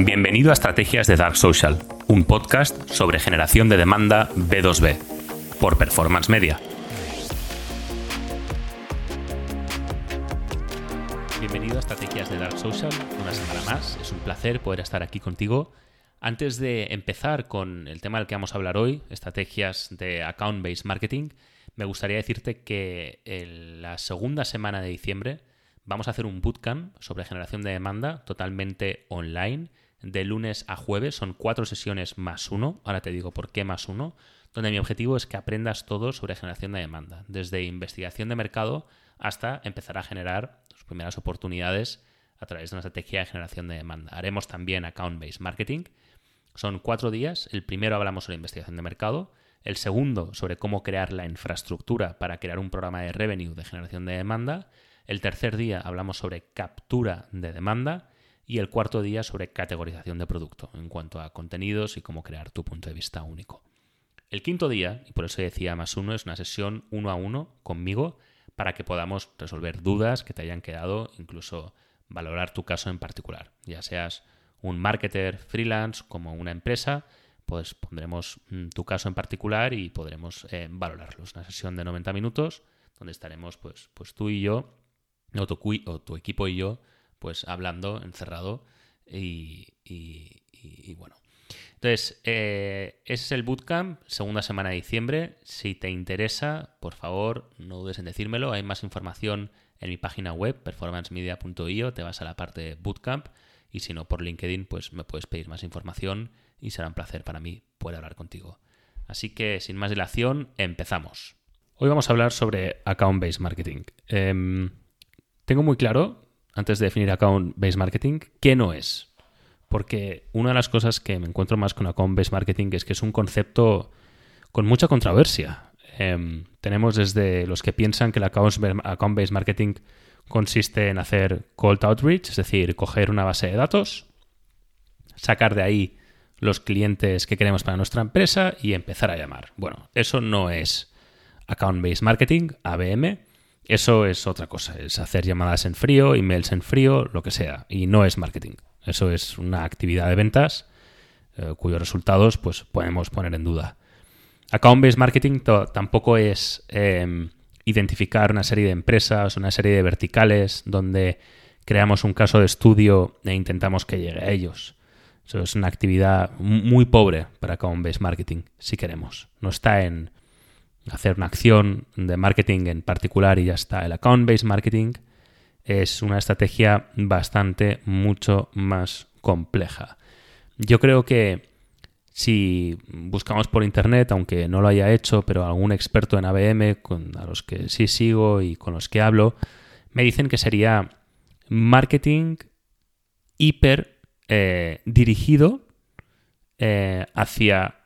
Bienvenido a Estrategias de Dark Social, un podcast sobre generación de demanda B2B, por Performance Media. Bienvenido a Estrategias de Dark Social, una semana más. Es un placer poder estar aquí contigo. Antes de empezar con el tema del que vamos a hablar hoy, estrategias de account-based marketing, me gustaría decirte que en la segunda semana de diciembre vamos a hacer un bootcamp sobre generación de demanda totalmente online de lunes a jueves. Son cuatro sesiones más uno. Ahora te digo por qué más uno. Donde mi objetivo es que aprendas todo sobre generación de demanda. Desde investigación de mercado hasta empezar a generar tus primeras oportunidades a través de una estrategia de generación de demanda. Haremos también account-based marketing. Son cuatro días. El primero hablamos sobre investigación de mercado. El segundo sobre cómo crear la infraestructura para crear un programa de revenue de generación de demanda. El tercer día hablamos sobre captura de demanda y el cuarto día sobre categorización de producto en cuanto a contenidos y cómo crear tu punto de vista único. El quinto día, y por eso decía más uno, es una sesión uno a uno conmigo para que podamos resolver dudas que te hayan quedado, incluso valorar tu caso en particular. Ya seas un marketer freelance como una empresa, pues pondremos mm, tu caso en particular y podremos eh, valorarlo. Es una sesión de 90 minutos donde estaremos pues, pues tú y yo o tu, equipo y yo, pues hablando encerrado y, bueno. Entonces, eh, ese es el bootcamp, segunda semana de diciembre. Si te interesa, por favor, no dudes en decírmelo. Hay más información en mi página web, performancemedia.io. Te vas a la parte de bootcamp y si no, por LinkedIn, pues me puedes pedir más información y será un placer para mí poder hablar contigo. Así que, sin más dilación, empezamos. Hoy vamos a hablar sobre account-based marketing. Em, tengo muy claro, antes de definir account-based marketing, qué no es. Porque una de las cosas que me encuentro más con account-based marketing es que es un concepto con mucha controversia. Em, tenemos desde los que piensan que el account-based marketing consiste en hacer cold outreach, es decir, coger una base de datos, sacar de ahí los clientes que queremos para nuestra empresa y empezar a llamar. Bueno, eso no es account-based marketing, ABM, eso es otra cosa, es hacer llamadas en frío, emails en frío, lo que sea, y no es marketing. Eso es una actividad de ventas eh, cuyos resultados pues, podemos poner en duda. Account-based marketing tampoco es em, identificar una serie de empresas, una serie de verticales donde creamos un caso de estudio e intentamos que llegue a ellos. Eso es una actividad muy pobre para account-based marketing, si queremos. No está en hacer una acción de marketing en particular y ya está. El account-based marketing es una estrategia bastante mucho más compleja. Yo creo que si buscamos por internet, aunque no lo haya hecho, pero algún experto en ABM, con, a los que sí sigo y con los que hablo, me dicen que sería marketing hiper eh, dirigido eh, hacia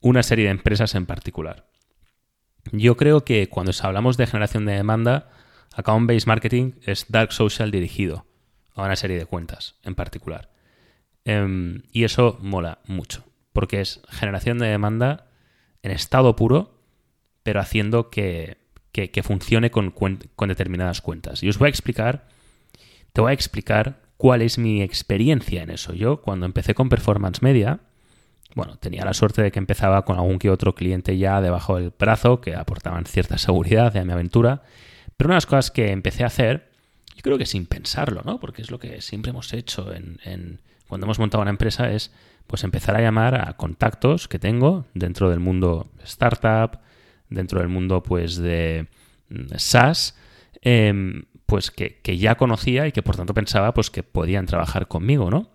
una serie de empresas en particular. Yo creo que cuando hablamos de generación de demanda, account-based marketing es dark social dirigido a una serie de cuentas en particular. Em, y eso mola mucho, porque es generación de demanda en estado puro, pero haciendo que, funcione con, con, determinadas cuentas. Y os voy a explicar, te voy a explicar cuál es mi experiencia en eso. Yo cuando empecé con Performance Media, bueno, tenía la suerte de que empezaba con algún que otro cliente ya debajo del brazo que aportaban cierta seguridad a mi aventura. Pero una de las cosas que empecé a hacer, yo creo que sin pensarlo, ¿no? Porque es lo que siempre hemos hecho en, cuando hemos montado una empresa, es pues empezar a llamar a contactos que tengo dentro del mundo startup, dentro del mundo pues de mm, SaaS, em, pues que, que ya conocía y que por tanto pensaba pues que podían trabajar conmigo, ¿no?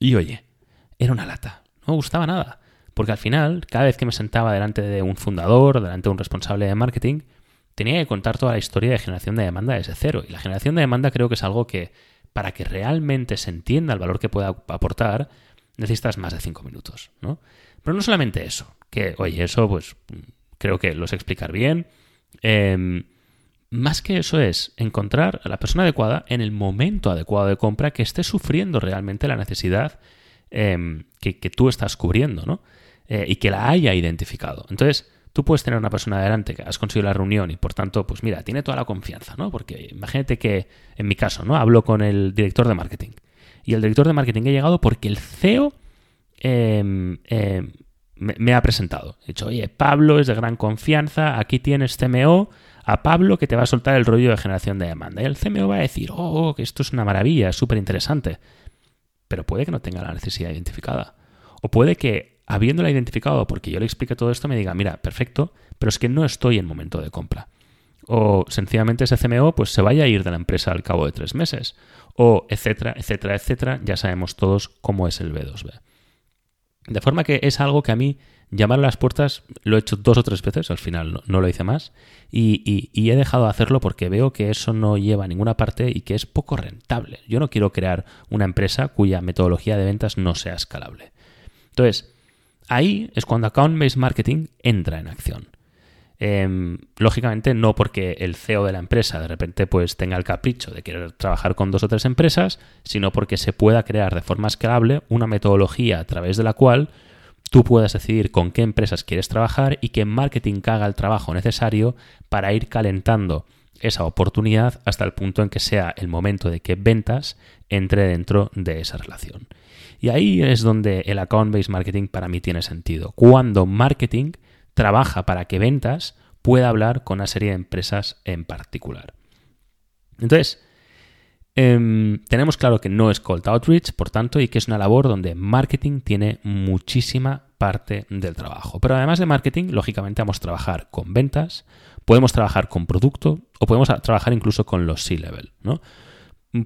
Y oye, era una lata no me gustaba nada. Porque al final, cada vez que me sentaba delante de un fundador, delante de un responsable de marketing, tenía que contar toda la historia de generación de demanda desde cero. Y la generación de demanda creo que es algo que, para que realmente se entienda el valor que pueda aportar, necesitas más de cinco minutos, ¿no? Pero no solamente eso, que, oye, eso pues creo que lo sé explicar bien. Em, más que eso es encontrar a la persona adecuada en el momento adecuado de compra que esté sufriendo realmente la necesidad Em, que, tú estás cubriendo, ¿no? Eh, y que la haya identificado. Entonces, tú puedes tener una persona adelante que has conseguido la reunión y por tanto, pues mira, tiene toda la confianza, ¿no? Porque imagínate que, en mi caso, ¿no? Hablo con el director de marketing Y el director de marketing ha llegado porque el CEO em, em, me, ha presentado. He dicho, oye, Pablo es de gran confianza, aquí tienes CMO, a Pablo que te va a soltar el rollo de generación de demanda. Y el CMO va a decir, oh, que esto es una maravilla, es súper interesante. Pero puede que no tenga la necesidad identificada. O puede que, habiéndola identificado, porque yo le explique todo esto, me diga, mira, perfecto, pero es que no estoy en momento de compra. O sencillamente ese CMO pues se vaya a ir de la empresa al cabo de tres meses. O etcétera, etcétera, etcétera. Ya sabemos todos cómo es el B2B. De forma que es algo que a mí llamar a las puertas lo he hecho dos o tres veces, al final no, lo hice más, y, he dejado de hacerlo porque veo que eso no lleva a ninguna parte y que es poco rentable. Yo no quiero crear una empresa cuya metodología de ventas no sea escalable. Entonces, ahí es cuando Account-Based Marketing entra en acción. Em, lógicamente no porque el CEO de la empresa de repente pues tenga el capricho de querer trabajar con dos o tres empresas, sino porque se pueda crear de forma escalable una metodología a través de la cual tú puedas decidir con qué empresas quieres trabajar y que marketing haga el trabajo necesario para ir calentando esa oportunidad hasta el punto en que sea el momento de que ventas entre dentro de esa relación. Y ahí es donde el account-based marketing para mí tiene sentido. Cuando marketing trabaja para que ventas pueda hablar con una serie de empresas en particular. Entonces, Em, tenemos claro que no es cold outreach, por tanto, y que es una labor donde marketing tiene muchísima parte del trabajo. Pero además de marketing, lógicamente vamos a trabajar con ventas, podemos trabajar con producto o podemos trabajar incluso con los C-level. ¿no?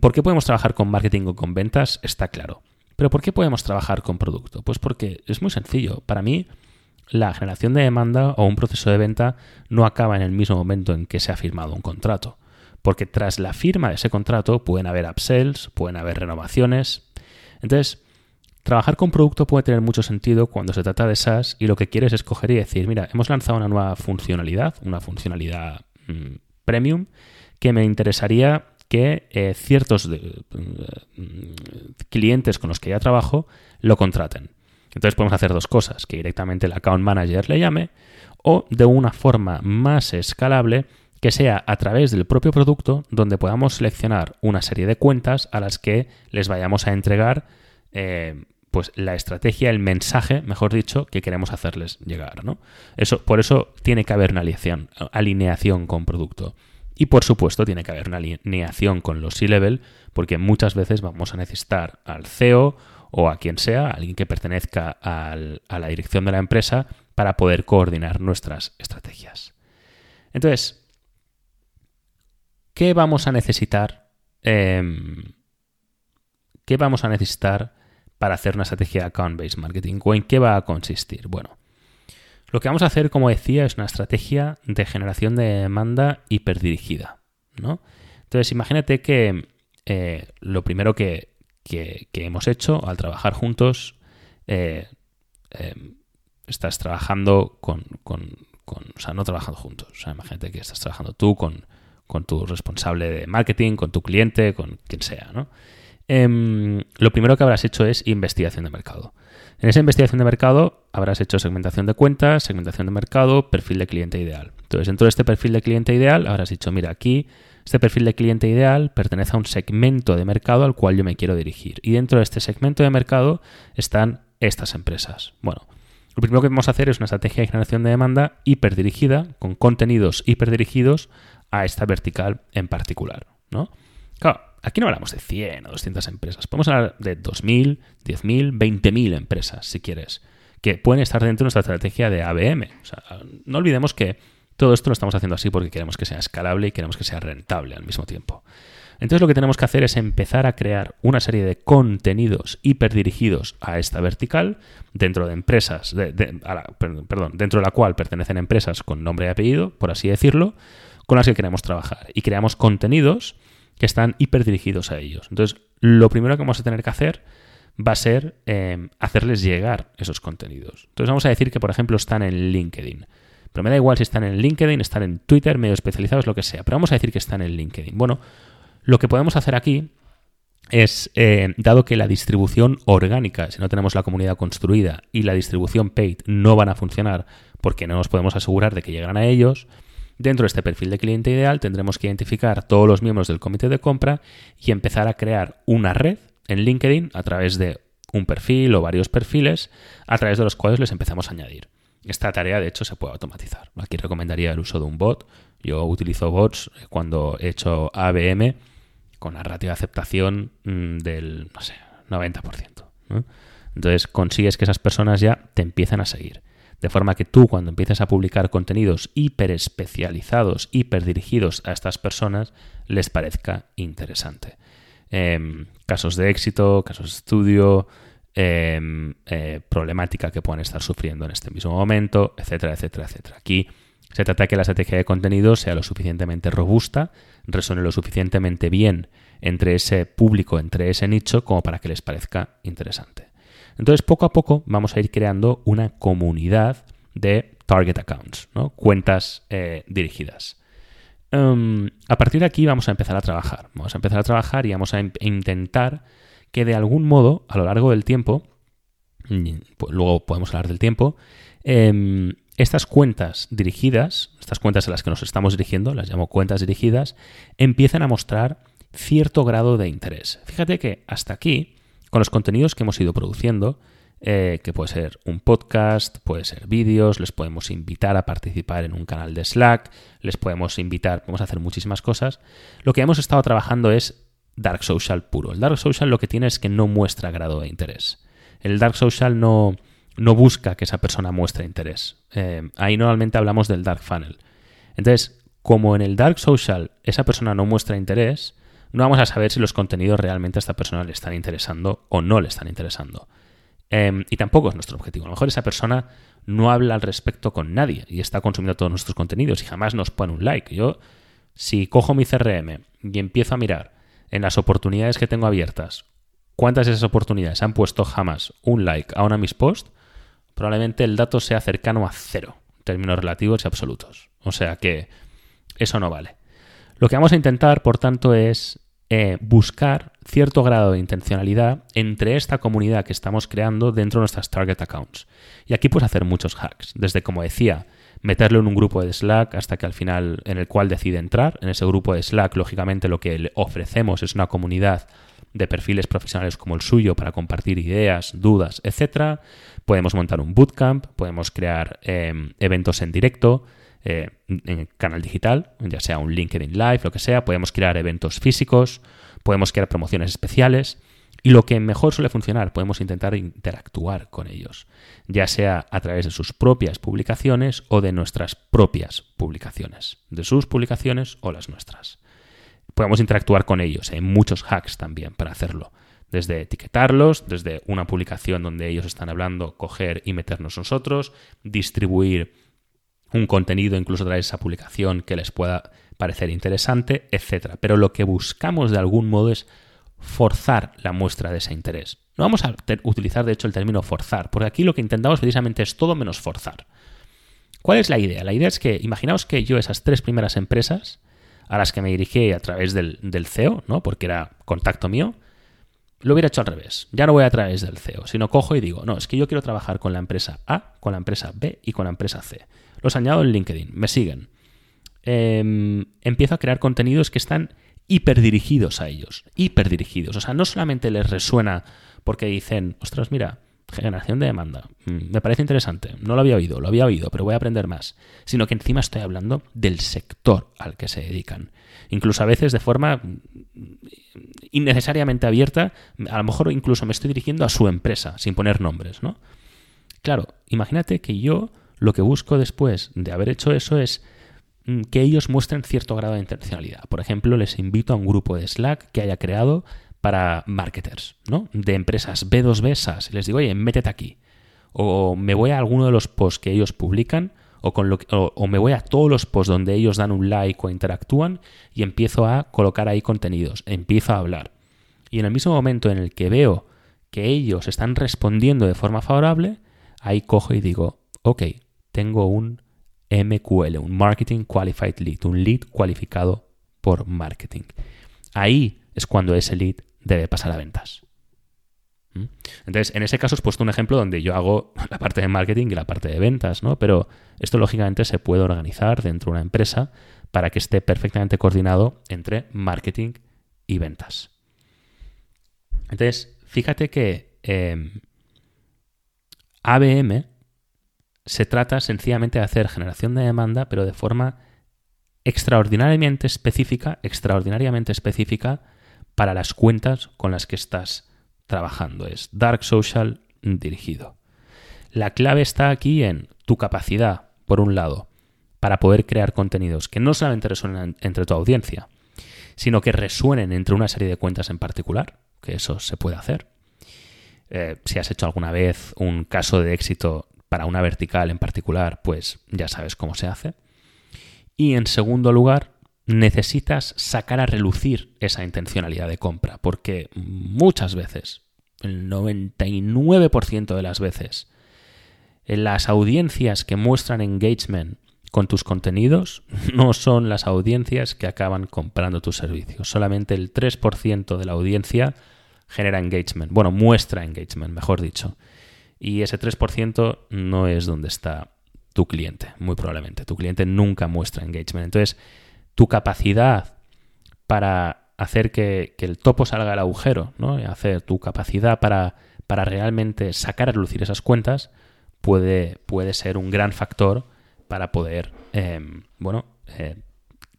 ¿Por qué podemos trabajar con marketing o con ventas? Está claro. Pero ¿por qué podemos trabajar con producto? Pues porque es muy sencillo. Para mí, la generación de demanda o un proceso de venta no acaba en el mismo momento en que se ha firmado un contrato porque tras la firma de ese contrato pueden haber upsells, pueden haber renovaciones. Entonces, trabajar con producto puede tener mucho sentido cuando se trata de SaaS y lo que quieres es coger y decir, mira, hemos lanzado una nueva funcionalidad, una funcionalidad mm, premium, que me interesaría que eh, ciertos mm, clientes con los que ya trabajo lo contraten. Entonces podemos hacer dos cosas, que directamente el account manager le llame o de una forma más escalable que sea a través del propio producto donde podamos seleccionar una serie de cuentas a las que les vayamos a entregar eh, pues la estrategia, el mensaje, mejor dicho, que queremos hacerles llegar. ¿no? Eso, por eso tiene que haber una alineación, con producto. Y por supuesto tiene que haber una alineación con los C-Level, porque muchas veces vamos a necesitar al CEO o a quien sea, alguien que pertenezca a la dirección de la empresa, para poder coordinar nuestras estrategias. Entonces, ¿qué vamos a necesitar? Em, ¿Qué vamos a necesitar para hacer una estrategia de account-based marketing? ¿O en qué va a consistir? Bueno, lo que vamos a hacer, como decía, es una estrategia de generación de demanda hiperdirigida. ¿no? Entonces, imagínate que eh, lo primero que, hemos hecho al trabajar juntos, eh, em, estás trabajando con, con, O sea, no trabajando juntos. O sea, imagínate que estás trabajando tú con con tu responsable de marketing, con tu cliente, con quien sea. Em, lo primero que habrás hecho es investigación de mercado. En esa investigación de mercado habrás hecho segmentación de cuentas, segmentación de mercado, perfil de cliente ideal. Entonces, dentro de este perfil de cliente ideal habrás dicho, mira, aquí este perfil de cliente ideal pertenece a un segmento de mercado al cual yo me quiero dirigir. Y dentro de este segmento de mercado están estas empresas. Bueno, lo primero que vamos a hacer es una estrategia de generación de demanda hiperdirigida, con contenidos hiperdirigidos a esta vertical en particular, ¿no? Claro, aquí no hablamos de 100 o 200 empresas, podemos hablar de 2.000, 10.000, 20.000 empresas, si quieres, que pueden estar dentro de nuestra estrategia de ABM. No olvidemos que todo esto lo estamos haciendo así porque queremos que sea escalable y queremos que sea rentable al mismo tiempo. Entonces lo que tenemos que hacer es empezar a crear una serie de contenidos hiperdirigidos a esta vertical dentro de empresas, perdón, dentro de la cual pertenecen empresas con nombre y apellido, por así decirlo, con las que queremos trabajar. Y creamos contenidos que están hiperdirigidos a ellos. Entonces, lo primero que vamos a tener que hacer va a ser em, hacerles llegar esos contenidos. Entonces, vamos a decir que, por ejemplo, están en LinkedIn. Pero me da igual si están en LinkedIn, están en Twitter, medio especializados, lo que sea. Pero vamos a decir que están en LinkedIn. Bueno, lo que podemos hacer aquí es, eh, dado que la distribución orgánica, si no tenemos la comunidad construida, y la distribución paid no van a funcionar porque no nos podemos asegurar de que llegan a ellos, Dentro de este perfil de cliente ideal tendremos que identificar todos los miembros del comité de compra y empezar a crear una red en LinkedIn a través de un perfil o varios perfiles a través de los cuales les empezamos a añadir. Esta tarea, de hecho, se puede automatizar. Aquí recomendaría el uso de un bot. Yo utilizo bots cuando he hecho ABM con la ratio de aceptación mm, del, no sé, 90%. Entonces consigues que esas personas ya te empiecen a seguir. De forma que tú cuando empieces a publicar contenidos hiper especializados, hiper dirigidos a estas personas, les parezca interesante. Em, casos de éxito, casos de estudio, em, eh, problemática que puedan estar sufriendo en este mismo momento, etcétera, etcétera, etcétera. Aquí se trata de que la estrategia de contenido sea lo suficientemente robusta, resuene lo suficientemente bien entre ese público, entre ese nicho, como para que les parezca interesante. Entonces, poco a poco vamos a ir creando una comunidad de target accounts, ¿no? cuentas eh, dirigidas. Em, a partir de aquí vamos a empezar a trabajar. Vamos a empezar a trabajar y vamos a intentar que de algún modo, a lo largo del tiempo, pues luego podemos hablar del tiempo, em, estas cuentas dirigidas, estas cuentas a las que nos estamos dirigiendo, las llamo cuentas dirigidas, empiezan a mostrar cierto grado de interés. Fíjate que hasta aquí, con los contenidos que hemos ido produciendo, eh, que puede ser un podcast, puede ser vídeos, les podemos invitar a participar en un canal de Slack, les podemos invitar, podemos hacer muchísimas cosas. Lo que hemos estado trabajando es Dark Social puro. El Dark Social lo que tiene es que no muestra grado de interés. El Dark Social no, no busca que esa persona muestre interés. Eh, ahí normalmente hablamos del Dark Funnel. Entonces, como en el Dark Social esa persona no muestra interés, no vamos a saber si los contenidos realmente a esta persona le están interesando o no le están interesando. Em, y tampoco es nuestro objetivo. A lo mejor esa persona no habla al respecto con nadie y está consumiendo todos nuestros contenidos y jamás nos pone un like. Yo, si cojo mi CRM y empiezo a mirar en las oportunidades que tengo abiertas, cuántas de esas oportunidades han puesto jamás un like a una de mis posts, probablemente el dato sea cercano a cero, en términos relativos y absolutos. O sea que eso no vale. Lo que vamos a intentar, por tanto, es eh, buscar cierto grado de intencionalidad entre esta comunidad que estamos creando dentro de nuestras target accounts. Y aquí puedes hacer muchos hacks, desde como decía, meterlo en un grupo de Slack hasta que al final en el cual decide entrar. En ese grupo de Slack, lógicamente, lo que le ofrecemos es una comunidad de perfiles profesionales como el suyo para compartir ideas, dudas, etc. Podemos montar un bootcamp, podemos crear em, eventos en directo, eh, en el canal digital, ya sea un LinkedIn Live, lo que sea, podemos crear eventos físicos, podemos crear promociones especiales y lo que mejor suele funcionar, podemos intentar interactuar con ellos, ya sea a través de sus propias publicaciones o de nuestras propias publicaciones, de sus publicaciones o las nuestras. Podemos interactuar con ellos, hay muchos hacks también para hacerlo desde etiquetarlos, desde una publicación donde ellos están hablando, coger y meternos nosotros, distribuir un contenido incluso de esa publicación que les pueda parecer interesante, etc. Pero lo que buscamos de algún modo es forzar la muestra de ese interés. No vamos a utilizar de hecho el término forzar, porque aquí lo que intentamos precisamente es todo menos forzar. ¿Cuál es la idea? La idea es que imaginaos que yo esas tres primeras empresas a las que me dirigí a través del, del CEO, ¿no? porque era contacto mío, lo hubiera hecho al revés. Ya no voy a través del CEO, sino cojo y digo, no, es que yo quiero trabajar con la empresa A, con la empresa B y con la empresa C. Los añado en LinkedIn, me siguen. Em, empiezo a crear contenidos que están hiperdirigidos a ellos, hiperdirigidos. O sea, no solamente les resuena porque dicen, ostras, mira, generación de demanda, mm, me parece interesante, no lo había oído, lo había oído, pero voy a aprender más, sino que encima estoy hablando del sector al que se dedican. Incluso a veces de forma innecesariamente abierta, a lo mejor incluso me estoy dirigiendo a su empresa, sin poner nombres, ¿no? Claro, imagínate que yo lo que busco después de haber hecho eso es mm, que ellos muestren cierto grado de intencionalidad. Por ejemplo, les invito a un grupo de Slack que haya creado para marketers, ¿no? De empresas B2B SaaS. Les digo, oye, métete aquí. O me voy a alguno de los posts que ellos publican, o, o, me voy a todos los posts donde ellos dan un like o interactúan y empiezo a colocar ahí contenidos, empiezo a hablar. Y en el mismo momento en el que veo que ellos están respondiendo de forma favorable, ahí cojo y digo, ok, tengo un MQL, un Marketing Qualified Lead, un lead cualificado por marketing. Ahí es cuando ese lead debe pasar a ventas. ¿Mm? Entonces, en ese caso os he puesto un ejemplo donde yo hago la parte de marketing y la parte de ventas, ¿no? Pero esto lógicamente se puede organizar dentro de una empresa para que esté perfectamente coordinado entre marketing y ventas. Entonces, fíjate que ABM em, se trata sencillamente de hacer generación de demanda, pero de forma extraordinariamente específica, extraordinariamente específica para las cuentas con las que estás trabajando. Es Dark Social dirigido. La clave está aquí en tu capacidad, por un lado, para poder crear contenidos que no solamente resuenen entre tu audiencia, sino que resuenen entre una serie de cuentas en particular, que eso se puede hacer. Eh, si has hecho alguna vez un caso de éxito para una vertical en particular, pues ya sabes cómo se hace. Y en segundo lugar, necesitas sacar a relucir esa intencionalidad de compra, porque muchas veces, el 99% de las veces, las audiencias que muestran engagement con tus contenidos no son las audiencias que acaban comprando tus servicios. Solamente el 3% de la audiencia genera engagement, bueno, muestra engagement, mejor dicho. Y ese 3% no es donde está tu cliente, muy probablemente. Tu cliente nunca muestra engagement. Entonces, tu capacidad para hacer que, el topo salga del agujero, ¿no? hacer tu capacidad para, para realmente sacar a relucir esas cuentas puede, puede ser un gran factor para poder, em, bueno, eh,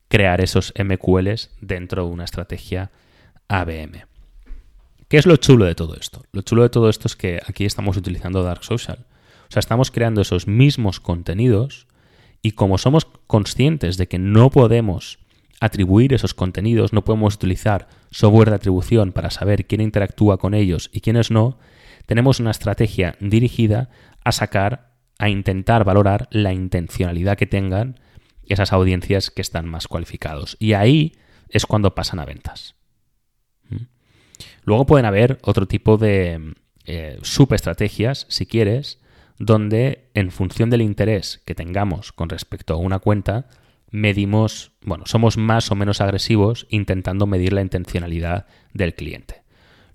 crear esos MQLs dentro de una estrategia ABM. ¿Qué es lo chulo de todo esto? Lo chulo de todo esto es que aquí estamos utilizando Dark Social. O sea, estamos creando esos mismos contenidos y como somos conscientes de que no podemos atribuir esos contenidos, no podemos utilizar software de atribución para saber quién interactúa con ellos y quiénes no, tenemos una estrategia dirigida a sacar, a intentar valorar la intencionalidad que tengan esas audiencias que están más cualificados. Y ahí es cuando pasan a ventas. Luego pueden haber otro tipo de eh, subestrategias, si quieres, donde en función del interés que tengamos con respecto a una cuenta, medimos, bueno, somos más o menos agresivos intentando medir la intencionalidad del cliente.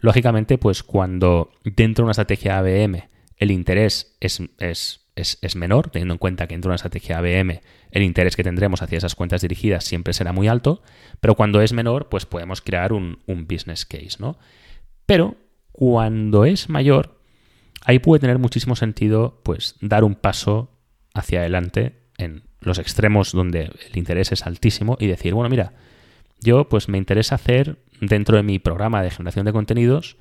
Lógicamente, pues cuando dentro de una estrategia ABM el interés es, es, menor, teniendo en cuenta que dentro de una estrategia ABM el interés que tendremos hacia esas cuentas dirigidas siempre será muy alto, pero cuando es menor, pues podemos crear un, un business case, ¿no? Pero cuando es mayor, ahí puede tener muchísimo sentido pues dar un paso hacia adelante en los extremos donde el interés es altísimo y decir, bueno, mira, yo pues me interesa hacer dentro de mi programa de generación de contenidos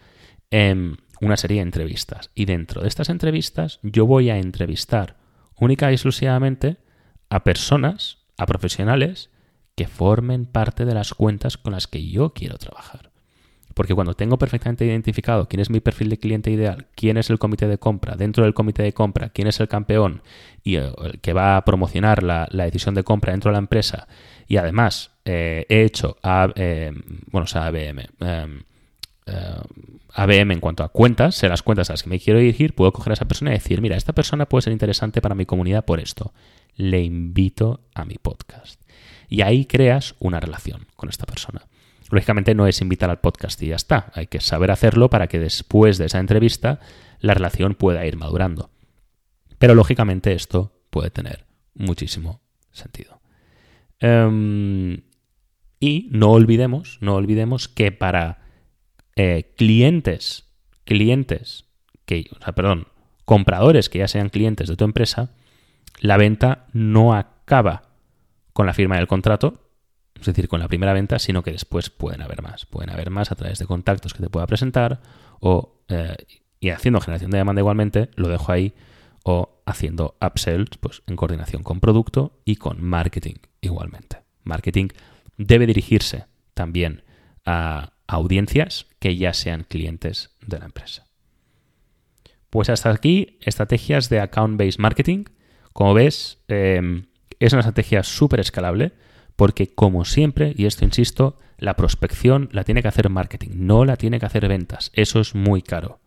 em, una serie de entrevistas. Y dentro de estas entrevistas yo voy a entrevistar única y exclusivamente a personas, a profesionales que formen parte de las cuentas con las que yo quiero trabajar. Porque cuando tengo perfectamente identificado quién es mi perfil de cliente ideal, quién es el comité de compra, dentro del comité de compra, quién es el campeón y el que va a promocionar la, decisión de compra dentro de la empresa, y además eh, he hecho eh, bueno, ABM, eh, ABM en cuanto a cuentas, sé las cuentas a las que me quiero dirigir, puedo coger a esa persona y decir, mira, esta persona puede ser interesante para mi comunidad por esto. Le invito a mi podcast. Y ahí creas una relación con esta persona. Lógicamente no es invitar al podcast y ya está. Hay que saber hacerlo para que después de esa entrevista la relación pueda ir madurando. Pero lógicamente esto puede tener muchísimo sentido. Em, y no olvidemos, no olvidemos que para eh, clientes, clientes, que, o sea, perdón, compradores que ya sean clientes de tu empresa, la venta no acaba con la firma del contrato, es decir, con la primera venta, sino que después pueden haber más. Pueden haber más a través de contactos que te pueda presentar o, eh, y haciendo generación de demanda igualmente, lo dejo ahí, o haciendo upsells pues, en coordinación con producto y con marketing igualmente. Marketing debe dirigirse también a audiencias que ya sean clientes de la empresa. Pues hasta aquí, estrategias de account-based marketing. Como ves, eh, es una estrategia súper escalable porque como siempre, y esto insisto, la prospección la tiene que hacer marketing, no la tiene que hacer ventas. Eso es muy caro.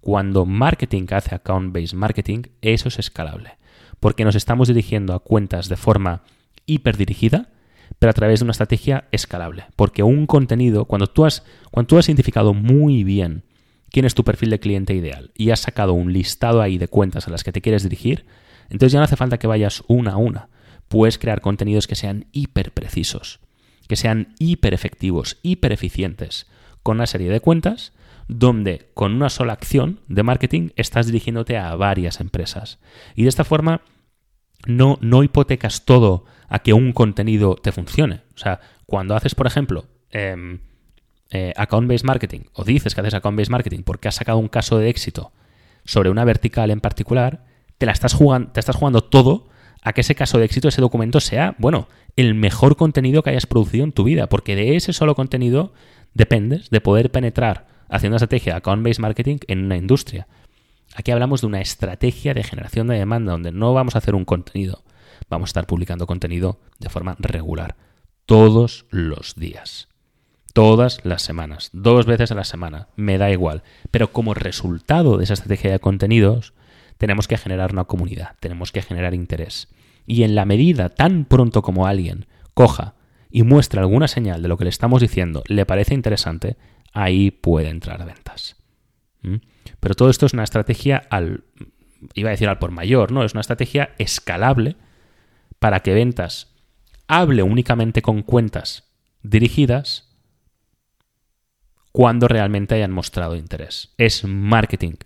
Cuando marketing hace account-based marketing, eso es escalable. Porque nos estamos dirigiendo a cuentas de forma hiperdirigida, pero a través de una estrategia escalable. Porque un contenido, cuando tú has, cuando tú has identificado muy bien quién es tu perfil de cliente ideal y has sacado un listado ahí de cuentas a las que te quieres dirigir, entonces ya no hace falta que vayas una a una puedes crear contenidos que sean hiper precisos, que sean hiper efectivos, hiper eficientes, con una serie de cuentas donde con una sola acción de marketing estás dirigiéndote a varias empresas. Y de esta forma no, no hipotecas todo a que un contenido te funcione. O sea, cuando haces, por ejemplo, em, eh, account-based marketing, o dices que haces account-based marketing porque has sacado un caso de éxito sobre una vertical en particular, te, la estás jugando, te estás jugando todo a que ese caso de éxito, ese documento sea, bueno, el mejor contenido que hayas producido en tu vida, porque de ese solo contenido dependes de poder penetrar haciendo una estrategia de account-based marketing en una industria. Aquí hablamos de una estrategia de generación de demanda donde no vamos a hacer un contenido, vamos a estar publicando contenido de forma regular, todos los días, todas las semanas, dos veces a la semana, me da igual. Pero como resultado de esa estrategia de contenidos, tenemos que generar una comunidad, tenemos que generar interés. Y en la medida tan pronto como alguien coja y muestra alguna señal de lo que le estamos diciendo, le parece interesante, ahí puede entrar ventas. ¿Mm? Pero todo esto es una estrategia al, iba a decir al por mayor, ¿no? Es una estrategia escalable para que ventas hable únicamente con cuentas dirigidas cuando realmente hayan mostrado interés. Es marketing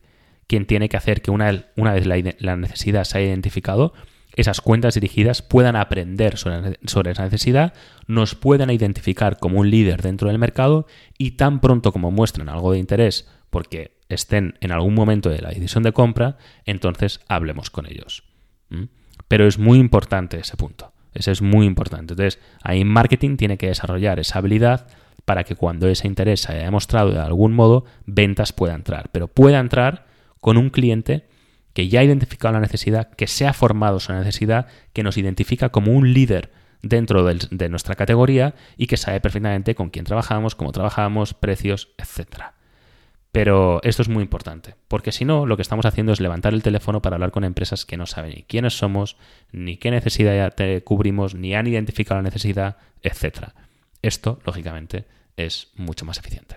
quien tiene que hacer que una, una vez la, necesidad se haya identificado, esas cuentas dirigidas puedan aprender sobre, sobre, esa necesidad, nos puedan identificar como un líder dentro del mercado y tan pronto como muestren algo de interés porque estén en algún momento de la decisión de compra, entonces hablemos con ellos. Pero es muy importante ese punto. Ese es muy importante. Entonces, ahí marketing tiene que desarrollar esa habilidad para que cuando ese interés se haya demostrado de algún modo, ventas pueda entrar. Pero pueda entrar con un cliente que ya ha identificado la necesidad, que se ha formado su necesidad, que nos identifica como un líder dentro de nuestra categoría y que sabe perfectamente con quién trabajamos, cómo trabajamos, precios, etc. Pero esto es muy importante, porque si no, lo que estamos haciendo es levantar el teléfono para hablar con empresas que no saben ni quiénes somos, ni qué necesidad cubrimos, ni han identificado la necesidad, etc. Esto, lógicamente, es mucho más eficiente.